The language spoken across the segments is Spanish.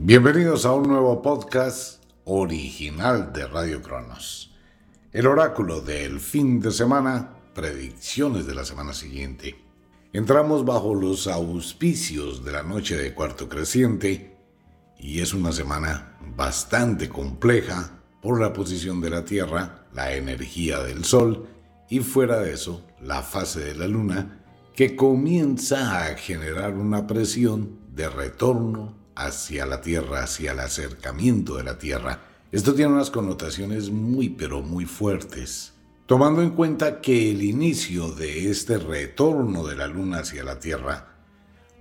Bienvenidos a un nuevo podcast original de Radio Cronos. El oráculo del fin de semana, predicciones de la semana siguiente. Entramos bajo los auspicios de la noche de cuarto creciente y es una semana bastante compleja por la posición de la Tierra, la energía del Sol y fuera de eso, la fase de la Luna que comienza a generar una presión de retorno hacia la Tierra, hacia el acercamiento de la Tierra. Esto tiene unas connotaciones muy pero muy fuertes. Tomando en cuenta que el inicio de este retorno de la Luna hacia la Tierra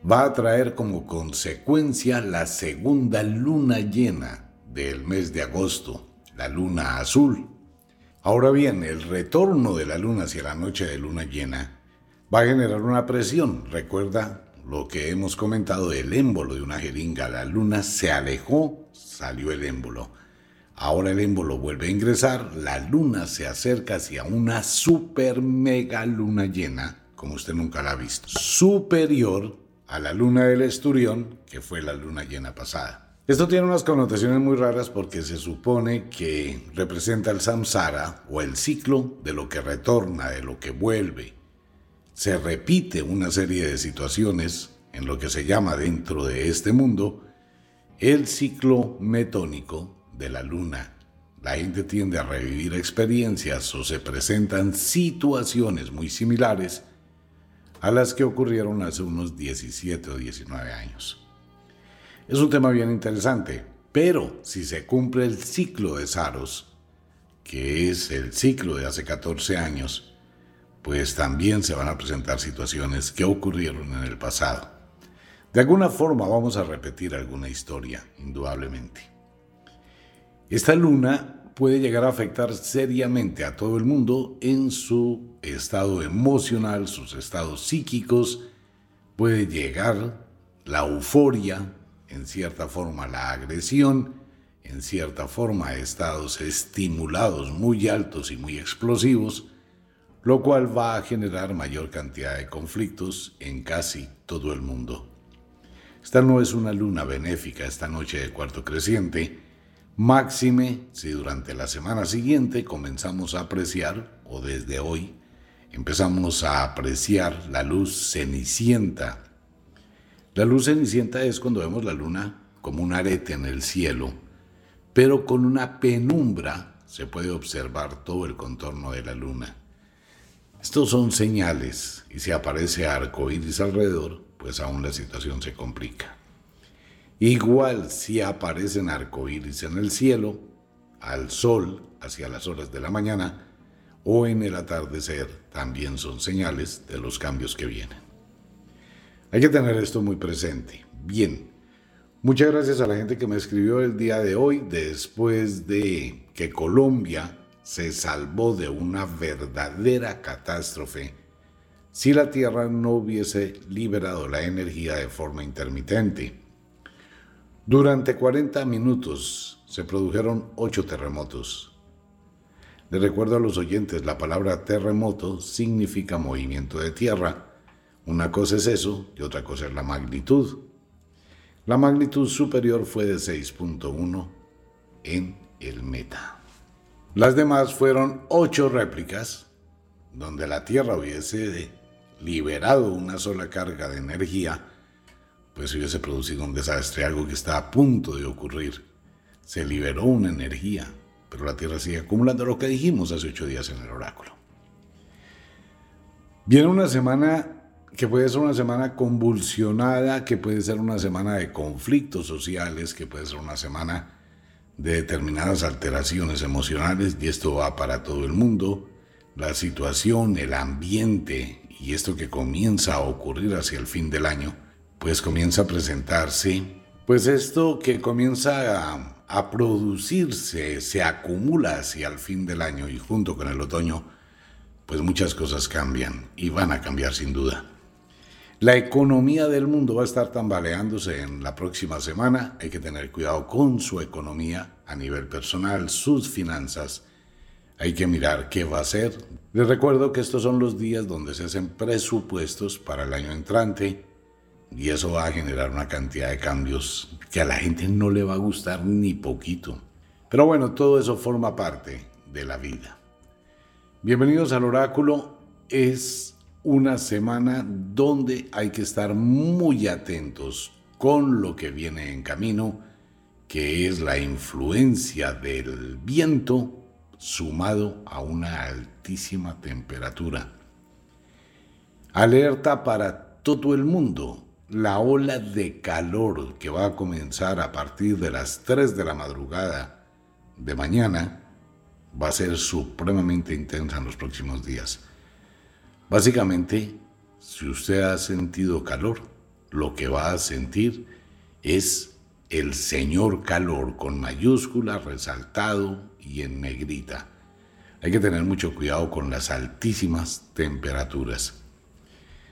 va a traer como consecuencia la segunda luna llena del mes de agosto, la luna azul. Ahora bien, el retorno de la Luna hacia la noche de luna llena va a generar una presión. Recuerda lo que hemos comentado del émbolo de una jeringa. La luna se alejó, salió el émbolo. Ahora el émbolo vuelve a ingresar, la luna se acerca hacia una super mega luna llena, como usted nunca la ha visto, superior a la luna del esturión, que fue la luna llena pasada. Esto tiene unas connotaciones muy raras porque se supone que representa el samsara o el ciclo de lo que retorna, de lo que vuelve se repite una serie de situaciones en lo que se llama dentro de este mundo el ciclo metónico de la luna. La gente tiende a revivir experiencias o se presentan situaciones muy similares a las que ocurrieron hace unos 17 o 19 años. Es un tema bien interesante, pero si se cumple el ciclo de Saros, que es el ciclo de hace 14 años, pues también se van a presentar situaciones que ocurrieron en el pasado. De alguna forma vamos a repetir alguna historia, indudablemente. Esta luna puede llegar a afectar seriamente a todo el mundo en su estado emocional, sus estados psíquicos, puede llegar la euforia, en cierta forma la agresión, en cierta forma estados estimulados muy altos y muy explosivos, lo cual va a generar mayor cantidad de conflictos en casi todo el mundo. Esta no es una luna benéfica esta noche de cuarto creciente, máxime si durante la semana siguiente comenzamos a apreciar, o desde hoy, empezamos a apreciar la luz cenicienta. La luz cenicienta es cuando vemos la luna como un arete en el cielo, pero con una penumbra se puede observar todo el contorno de la luna. Estos son señales y si aparece arco iris alrededor, pues aún la situación se complica. Igual si aparecen arcoíris en el cielo, al sol hacia las horas de la mañana o en el atardecer, también son señales de los cambios que vienen. Hay que tener esto muy presente. Bien, muchas gracias a la gente que me escribió el día de hoy después de que Colombia se salvó de una verdadera catástrofe si la Tierra no hubiese liberado la energía de forma intermitente. Durante 40 minutos se produjeron ocho terremotos. Les recuerdo a los oyentes, la palabra terremoto significa movimiento de tierra. Una cosa es eso y otra cosa es la magnitud. La magnitud superior fue de 6.1 en el meta. Las demás fueron ocho réplicas, donde la Tierra hubiese liberado una sola carga de energía, pues hubiese producido un desastre, algo que está a punto de ocurrir. Se liberó una energía, pero la Tierra sigue acumulando lo que dijimos hace ocho días en el oráculo. Viene una semana que puede ser una semana convulsionada, que puede ser una semana de conflictos sociales, que puede ser una semana de determinadas alteraciones emocionales, y esto va para todo el mundo. La situación, el ambiente y esto que comienza a ocurrir hacia el fin del año, pues comienza a presentarse, pues esto que comienza a a producirse, se acumula hacia el fin del año y junto con el otoño, pues muchas cosas cambian y van a cambiar sin duda. La economía del mundo va a estar tambaleándose en la próxima semana. Hay que tener cuidado con su economía a nivel personal, sus finanzas. Hay que mirar qué va a hacer. Les recuerdo que estos son los días donde se hacen presupuestos para el año entrante y eso va a generar una cantidad de cambios que a la gente no le va a gustar ni poquito. Pero bueno, todo eso forma parte de la vida. Bienvenidos al oráculo. Es una semana donde hay que estar muy atentos con lo que viene en camino, que es la influencia del viento sumado a una altísima temperatura. Alerta para todo el mundo la ola de calor que va a comenzar a partir de las 3 de la madrugada de mañana va a ser supremamente intensa en los próximos días. Básicamente, si usted ha sentido calor, lo que va a sentir es el señor calor con mayúscula, resaltado y en negrita. Hay que tener mucho cuidado con las altísimas temperaturas.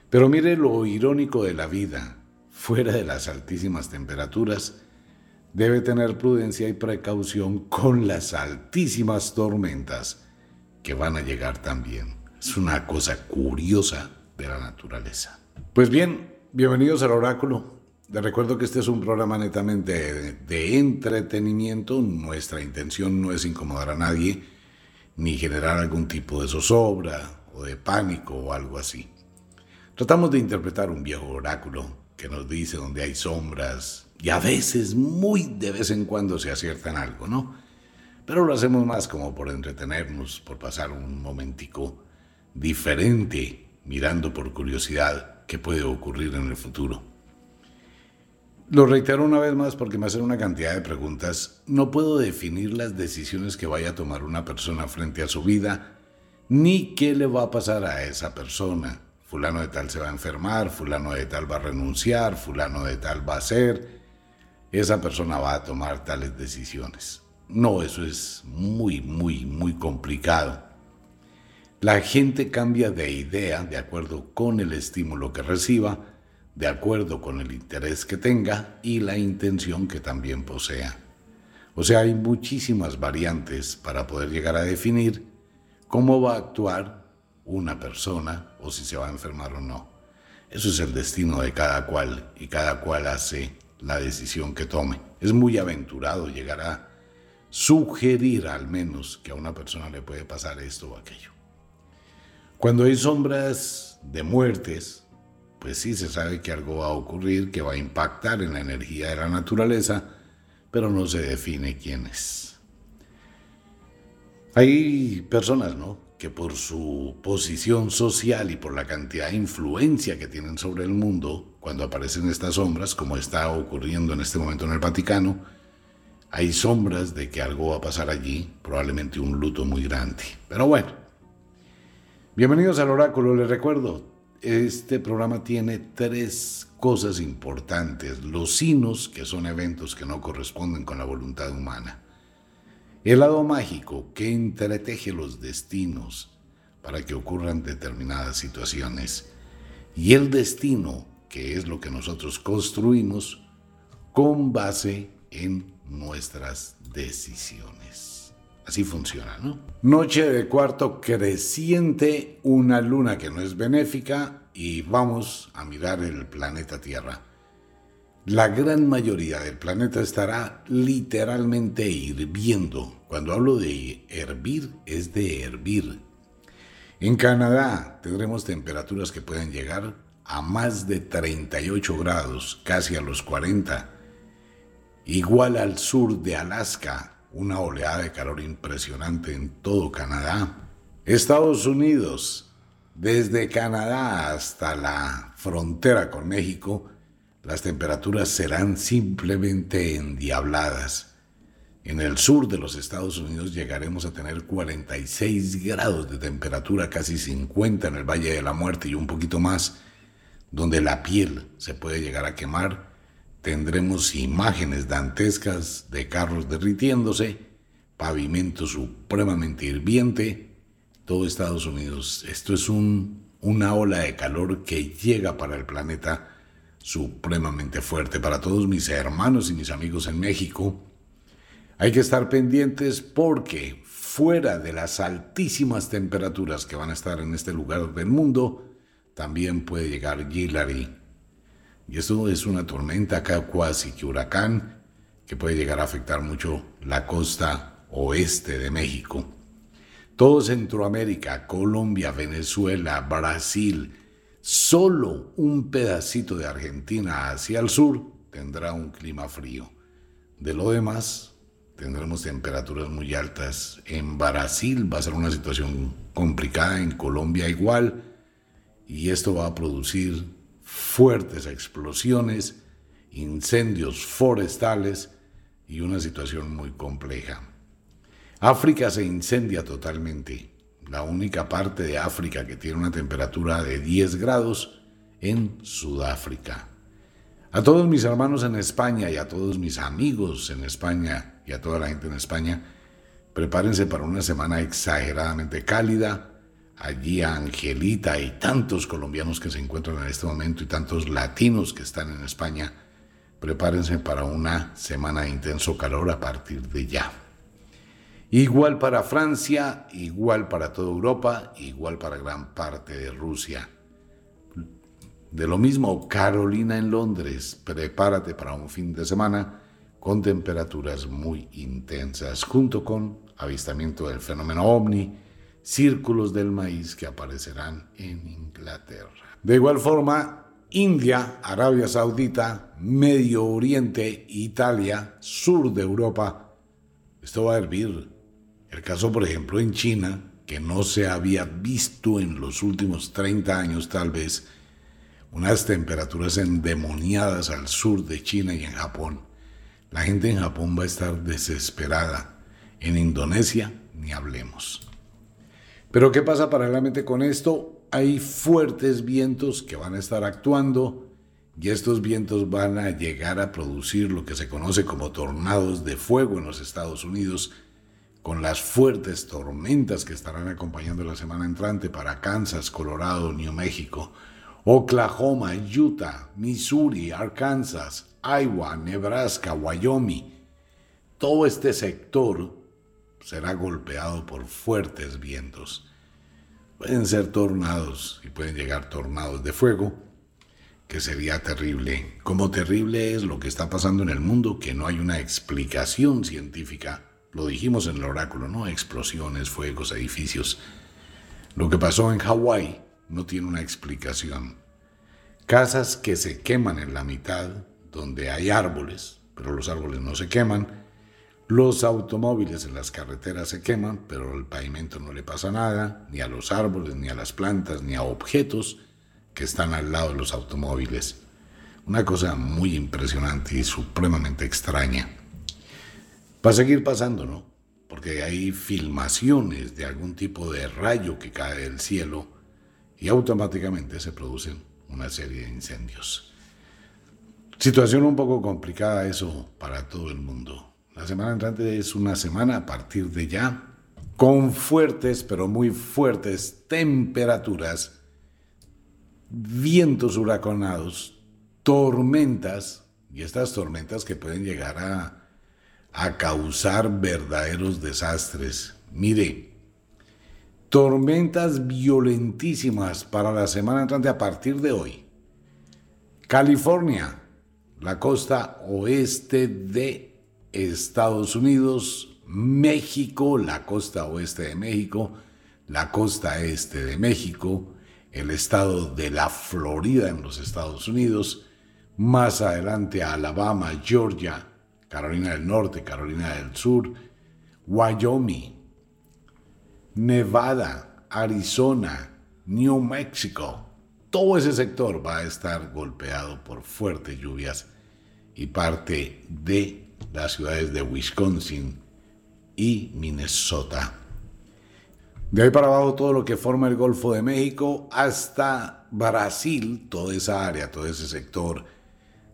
Pero mire lo irónico de la vida. Fuera de las altísimas temperaturas, debe tener prudencia y precaución con las altísimas tormentas que van a llegar también. Es una cosa curiosa de la naturaleza. Pues bien, bienvenidos al oráculo. Les recuerdo que este es un programa netamente de, entretenimiento. Nuestra intención no es incomodar a nadie, ni generar algún tipo de zozobra o de pánico o algo así. Tratamos de interpretar un viejo oráculo que nos dice dónde hay sombras y a veces, muy de vez en cuando, se acierta en algo, ¿no? Pero lo hacemos más como por entretenernos, por pasar un momentico diferente, mirando por curiosidad qué puede ocurrir en el futuro. Lo reitero una vez más porque me hacen una cantidad de preguntas. No puedo definir las decisiones que vaya a tomar una persona frente a su vida, ni qué le va a pasar a esa persona fulano de tal se va a enfermar, fulano de tal va a renunciar, fulano de tal va a ser, esa persona va a tomar tales decisiones. No, eso es muy, muy, muy complicado. La gente cambia de idea de acuerdo con el estímulo que reciba, de acuerdo con el interés que tenga y la intención que también posea. O sea, hay muchísimas variantes para poder llegar a definir cómo va a actuar una persona o si se va a enfermar o no. Eso es el destino de cada cual y cada cual hace la decisión que tome. Es muy aventurado llegar a sugerir al menos que a una persona le puede pasar esto o aquello. Cuando hay sombras de muertes, pues sí se sabe que algo va a ocurrir, que va a impactar en la energía de la naturaleza, pero no se define quién es. Hay personas, ¿no? que por su posición social y por la cantidad de influencia que tienen sobre el mundo, cuando aparecen estas sombras, como está ocurriendo en este momento en el Vaticano, hay sombras de que algo va a pasar allí, probablemente un luto muy grande. Pero bueno, bienvenidos al oráculo, les recuerdo, este programa tiene tres cosas importantes. Los sinos, que son eventos que no corresponden con la voluntad humana el lado mágico que entreteje los destinos para que ocurran determinadas situaciones. Y el destino, que es lo que nosotros construimos con base en nuestras decisiones. Así funciona, ¿no? Noche de cuarto creciente, una luna que no es benéfica y vamos a mirar el planeta Tierra. La gran mayoría del planeta estará literalmente hirviendo. Cuando hablo de hervir, es de hervir. En Canadá tendremos temperaturas que pueden llegar a más de 38 grados, casi a los 40. Igual al sur de Alaska, una oleada de calor impresionante en todo Canadá. Estados Unidos, desde Canadá hasta la frontera con México, las temperaturas serán simplemente endiabladas. En el sur de los Estados Unidos llegaremos a tener 46 grados de temperatura, casi 50 en el Valle de la Muerte y un poquito más, donde la piel se puede llegar a quemar tendremos imágenes dantescas de carros derritiéndose, pavimento supremamente hirviente, todo Estados Unidos. Esto es un, una ola de calor que llega para el planeta supremamente fuerte. Para todos mis hermanos y mis amigos en México, hay que estar pendientes porque fuera de las altísimas temperaturas que van a estar en este lugar del mundo, también puede llegar Gilary y esto es una tormenta acá que huracán que puede llegar a afectar mucho la costa oeste de México. Todo Centroamérica, Colombia, Venezuela, Brasil, solo un pedacito de Argentina hacia el sur tendrá un clima frío. De lo demás, tendremos temperaturas muy altas. En Brasil va a ser una situación complicada, en Colombia igual, y esto va a producir fuertes explosiones, incendios forestales y una situación muy compleja. África se incendia totalmente, la única parte de África que tiene una temperatura de 10 grados en Sudáfrica. A todos mis hermanos en España y a todos mis amigos en España y a toda la gente en España, prepárense para una semana exageradamente cálida, allí a Angelita y tantos colombianos que se encuentran en este momento y tantos latinos que están en España, prepárense para una semana de intenso calor a partir de ya. Igual para Francia, igual para toda Europa, igual para gran parte de Rusia. De lo mismo, Carolina en Londres, prepárate para un fin de semana con temperaturas muy intensas, junto con avistamiento del fenómeno ovni, círculos del maíz que aparecerán en Inglaterra. De igual forma, India, Arabia Saudita, Medio Oriente, Italia, sur de Europa, esto va a hervir. El caso, por ejemplo, en China, que no se había visto en los últimos 30 años tal vez, unas temperaturas endemoniadas al sur de China y en Japón. La gente en Japón va a estar desesperada. En Indonesia, ni hablemos. Pero ¿qué pasa paralelamente con esto? Hay fuertes vientos que van a estar actuando y estos vientos van a llegar a producir lo que se conoce como tornados de fuego en los Estados Unidos, con las fuertes tormentas que estarán acompañando la semana entrante para Kansas, Colorado, New México, Oklahoma, Utah, Missouri, Arkansas, Iowa, Nebraska, Wyoming. Todo este sector será golpeado por fuertes vientos. Pueden ser tornados y pueden llegar tornados de fuego, que sería terrible. Como terrible es lo que está pasando en el mundo, que no hay una explicación científica. Lo dijimos en el oráculo, ¿no? Explosiones, fuegos, edificios. Lo que pasó en Hawái no tiene una explicación. Casas que se queman en la mitad, donde hay árboles, pero los árboles no se queman los automóviles en las carreteras se queman, pero al pavimento no le pasa nada, ni a los árboles, ni a las plantas, ni a objetos que están al lado de los automóviles. Una cosa muy impresionante y supremamente extraña. Va a seguir pasando, ¿no? Porque hay filmaciones de algún tipo de rayo que cae del cielo y automáticamente se producen una serie de incendios. Situación un poco complicada eso para todo el mundo. La semana entrante es una semana a partir de ya con fuertes, pero muy fuertes temperaturas, vientos huracanados, tormentas, y estas tormentas que pueden llegar a, a causar verdaderos desastres. Mire, tormentas violentísimas para la semana entrante a partir de hoy. California, la costa oeste de Estados Unidos, México, la costa oeste de México, la costa este de México, el estado de la Florida en los Estados Unidos, más adelante Alabama, Georgia, Carolina del Norte, Carolina del Sur, Wyoming, Nevada, Arizona, New Mexico. Todo ese sector va a estar golpeado por fuertes lluvias y parte de las ciudades de Wisconsin y Minnesota. De ahí para abajo todo lo que forma el Golfo de México hasta Brasil, toda esa área, todo ese sector,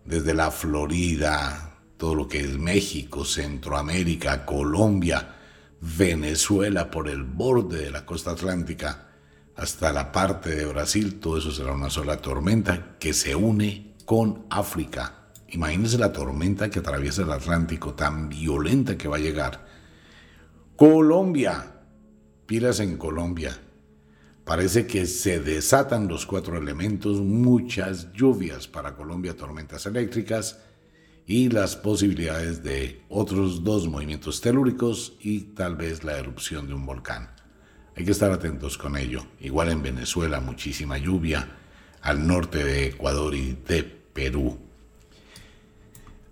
desde la Florida, todo lo que es México, Centroamérica, Colombia, Venezuela por el borde de la costa atlántica hasta la parte de Brasil, todo eso será una sola tormenta que se une con África. Imagínense la tormenta que atraviesa el Atlántico, tan violenta que va a llegar. Colombia, pilas en Colombia. Parece que se desatan los cuatro elementos, muchas lluvias para Colombia, tormentas eléctricas y las posibilidades de otros dos movimientos telúricos y tal vez la erupción de un volcán. Hay que estar atentos con ello. Igual en Venezuela, muchísima lluvia, al norte de Ecuador y de Perú.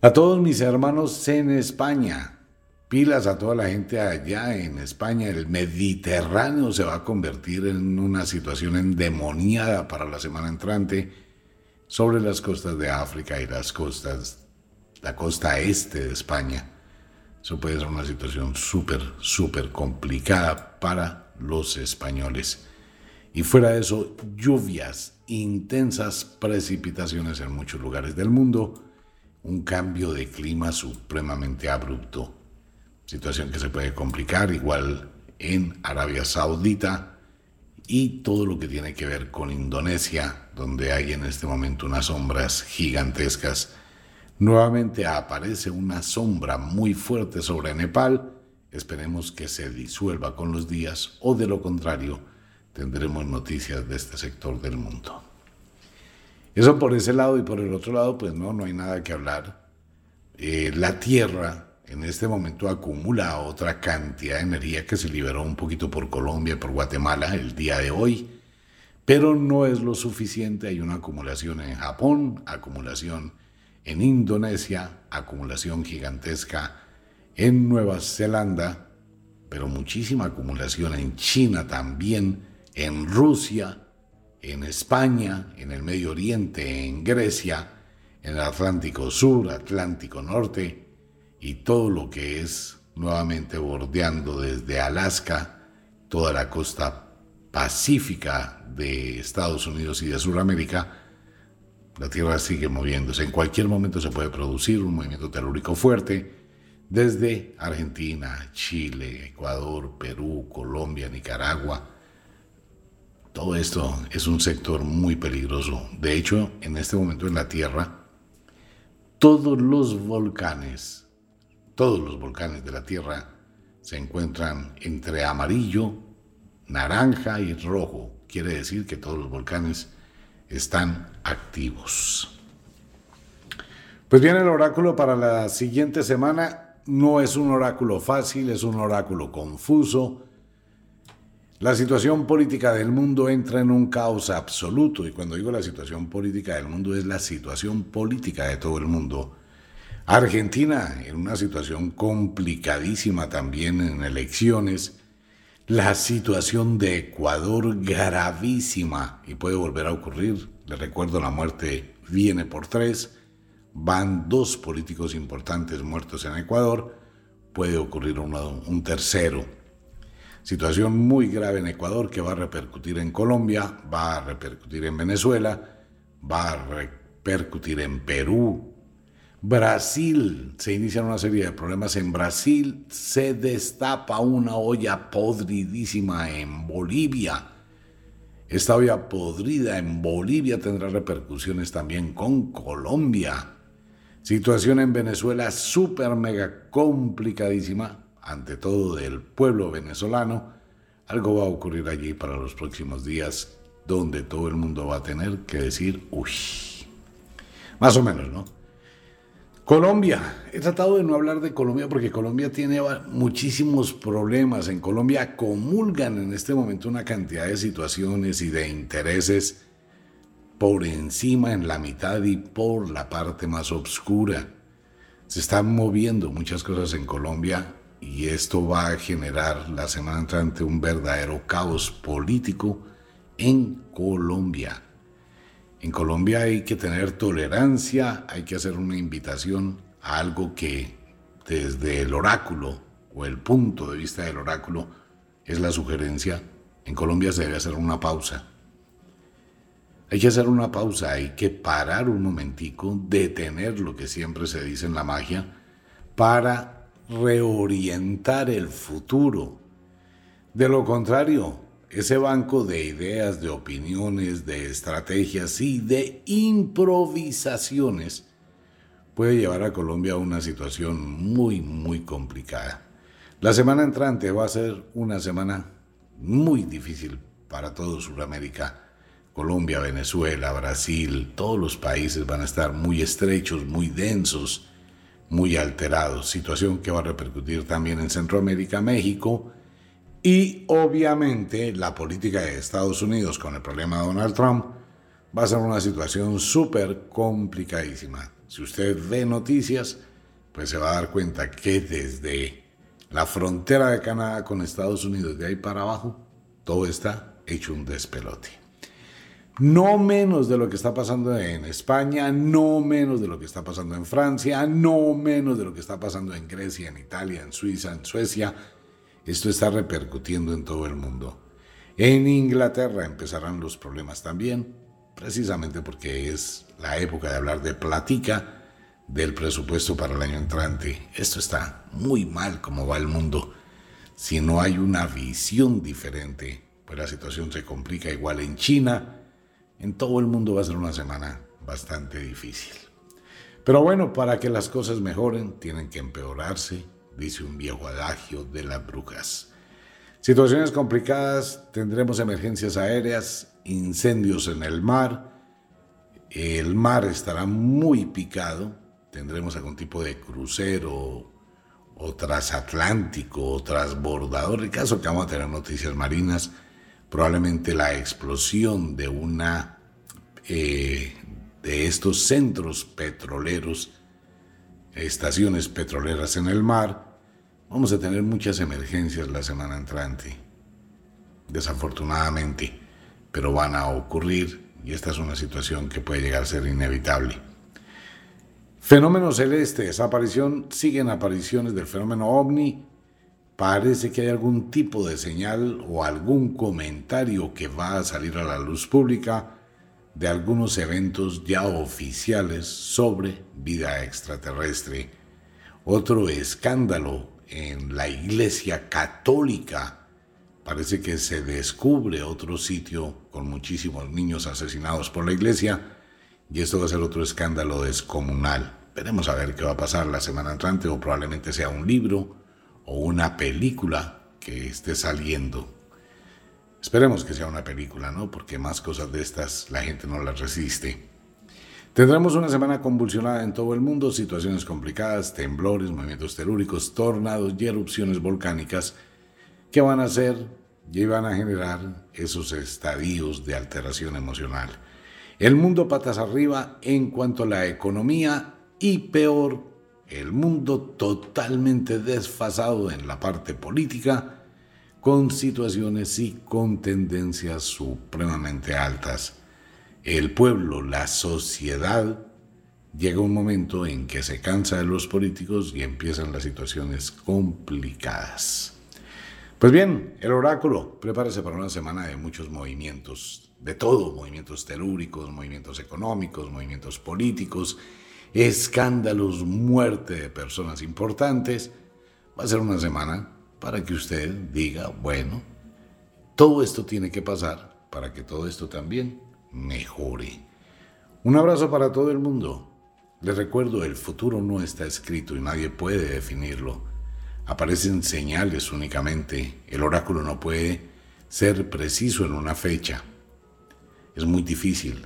A todos mis hermanos en España, pilas a toda la gente allá en España. El Mediterráneo se va a convertir en una situación endemoniada para la semana entrante sobre las costas de África y las costas, la costa este de España. Eso puede ser una situación súper, súper complicada para los españoles. Y fuera de eso, lluvias, intensas precipitaciones en muchos lugares del mundo, un cambio de clima supremamente abrupto situación que se puede complicar, igual en Arabia Saudita y todo lo que tiene que ver con Indonesia, donde hay en este momento unas sombras gigantescas. Nuevamente aparece una sombra muy fuerte sobre Nepal. Esperemos que se disuelva con los días o de lo contrario tendremos noticias de este sector del mundo. Eso por ese lado y por el otro lado, pues no, no hay nada que hablar. Eh, la Tierra en este momento acumula otra cantidad de energía que se liberó un poquito por Colombia y por Guatemala el día de hoy, pero no es lo suficiente. Hay una acumulación en Japón, acumulación en Indonesia, acumulación gigantesca en Nueva Zelanda, pero muchísima acumulación en China también, en Rusia, en España, en el Medio Oriente, en Grecia, en el Atlántico Sur, Atlántico Norte, y todo lo que es nuevamente bordeando desde Alaska, toda la costa pacífica de Estados Unidos y de Sudamérica, la Tierra sigue moviéndose. En cualquier momento se puede producir un movimiento telúrico fuerte desde Argentina, Chile, Ecuador, Perú, Colombia, Nicaragua. Todo esto es un sector muy peligroso. De hecho, en este momento en la Tierra, todos los volcanes todos los volcanes de la Tierra se encuentran entre amarillo, naranja y rojo. Quiere decir que todos los volcanes están activos. Pues bien, el oráculo para la siguiente semana no es un oráculo fácil, es un oráculo confuso. La situación política del mundo entra en un caos absoluto y cuando digo la situación política del mundo es la situación política de todo el mundo Argentina en una situación complicadísima también en elecciones. La situación de Ecuador gravísima y puede volver a ocurrir. Le recuerdo, la muerte viene por tres. Van dos políticos importantes muertos en Ecuador. Puede ocurrir un tercero. Situación muy grave en Ecuador que va a repercutir en Colombia, va a repercutir en Venezuela, va a repercutir en Perú, Brasil, se inician una serie de problemas en Brasil, se destapa una olla podridísima en Bolivia. Esta olla podrida en Bolivia tendrá repercusiones también con Colombia. Situación en Venezuela súper mega complicadísima, ante todo del pueblo venezolano. Algo va a ocurrir allí para los próximos días, donde todo el mundo va a tener que decir, uy, más o menos, ¿no? Colombia. He tratado de no hablar de Colombia porque Colombia tiene muchísimos problemas. En Colombia comulgan en este momento una cantidad de situaciones y de intereses por encima, en la mitad y por la parte más oscura. Se están moviendo muchas cosas en Colombia y esto va a generar la semana entrante un verdadero caos político en Colombia. En Colombia hay que tener tolerancia, hay que hacer una invitación a algo que desde el oráculo o el punto de vista del oráculo es la sugerencia. En Colombia se debe hacer una pausa. Hay que hacer una pausa, hay que parar un momentico, detener lo que siempre se dice en la magia para reorientar el futuro. De lo contrario, ese banco de ideas, de opiniones, de estrategias y de improvisaciones puede llevar a Colombia a una situación muy, muy complicada. La semana entrante va a ser una semana muy difícil para todo Sudamérica. Colombia, Venezuela, Brasil, todos los países van a estar muy estrechos, muy densos, muy alterados. Situación que va a repercutir también en Centroamérica, México, y obviamente la política de Estados Unidos con el problema de Donald Trump va a ser una situación súper complicadísima. Si usted ve noticias, pues se va a dar cuenta que desde la frontera de Canadá con Estados Unidos, de ahí para abajo, todo está hecho un despelote. No menos de lo que está pasando en España, no menos de lo que está pasando en Francia, no menos de lo que está pasando en Grecia, en Italia, en Suiza, en Suecia, esto está repercutiendo en todo el mundo. En Inglaterra empezarán los problemas también, precisamente porque es la época de hablar de platica del presupuesto para el año entrante. Esto está muy mal como va el mundo. Si no hay una visión diferente, pues la situación se complica igual en China. En todo el mundo va a ser una semana bastante difícil. Pero bueno, para que las cosas mejoren, tienen que empeorarse dice un viejo adagio de las brujas. Situaciones complicadas, tendremos emergencias aéreas, incendios en el mar, el mar estará muy picado, tendremos algún tipo de crucero o transatlántico o transbordador, el caso que vamos a tener noticias marinas, probablemente la explosión de una eh, de estos centros petroleros, estaciones petroleras en el mar, Vamos a tener muchas emergencias la semana entrante, desafortunadamente, pero van a ocurrir y esta es una situación que puede llegar a ser inevitable. Fenómeno celestes, aparición, siguen apariciones del fenómeno ovni. Parece que hay algún tipo de señal o algún comentario que va a salir a la luz pública de algunos eventos ya oficiales sobre vida extraterrestre. Otro escándalo en la Iglesia Católica. Parece que se descubre otro sitio con muchísimos niños asesinados por la Iglesia y esto va a ser otro escándalo descomunal. Veremos a ver qué va a pasar la semana entrante o probablemente sea un libro o una película que esté saliendo. Esperemos que sea una película, ¿no? Porque más cosas de estas la gente no las resiste. Tendremos una semana convulsionada en todo el mundo, situaciones complicadas, temblores, movimientos telúricos, tornados y erupciones volcánicas que van a hacer y van a generar esos estadios de alteración emocional. El mundo patas arriba en cuanto a la economía y peor, el mundo totalmente desfasado en la parte política con situaciones y con tendencias supremamente altas el pueblo, la sociedad, llega un momento en que se cansa de los políticos y empiezan las situaciones complicadas. Pues bien, el oráculo, prepárese para una semana de muchos movimientos, de todo, movimientos telúricos, movimientos económicos, movimientos políticos, escándalos, muerte de personas importantes. Va a ser una semana para que usted diga, bueno, todo esto tiene que pasar para que todo esto también mejore. Un abrazo para todo el mundo. Les recuerdo, el futuro no está escrito y nadie puede definirlo. Aparecen señales únicamente. El oráculo no puede ser preciso en una fecha. Es muy difícil.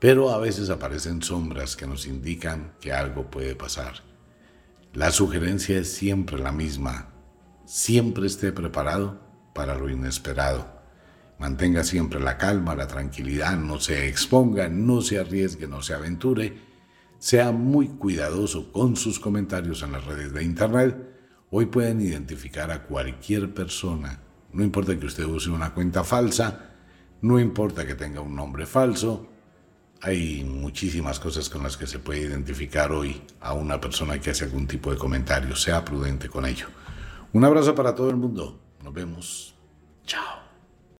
Pero a veces aparecen sombras que nos indican que algo puede pasar. La sugerencia es siempre la misma. Siempre esté preparado para lo inesperado. Mantenga siempre la calma, la tranquilidad, no se exponga, no se arriesgue, no se aventure. Sea muy cuidadoso con sus comentarios en las redes de Internet. Hoy pueden identificar a cualquier persona. No importa que usted use una cuenta falsa, no importa que tenga un nombre falso. Hay muchísimas cosas con las que se puede identificar hoy a una persona que hace algún tipo de comentario. Sea prudente con ello. Un abrazo para todo el mundo. Nos vemos. Chao.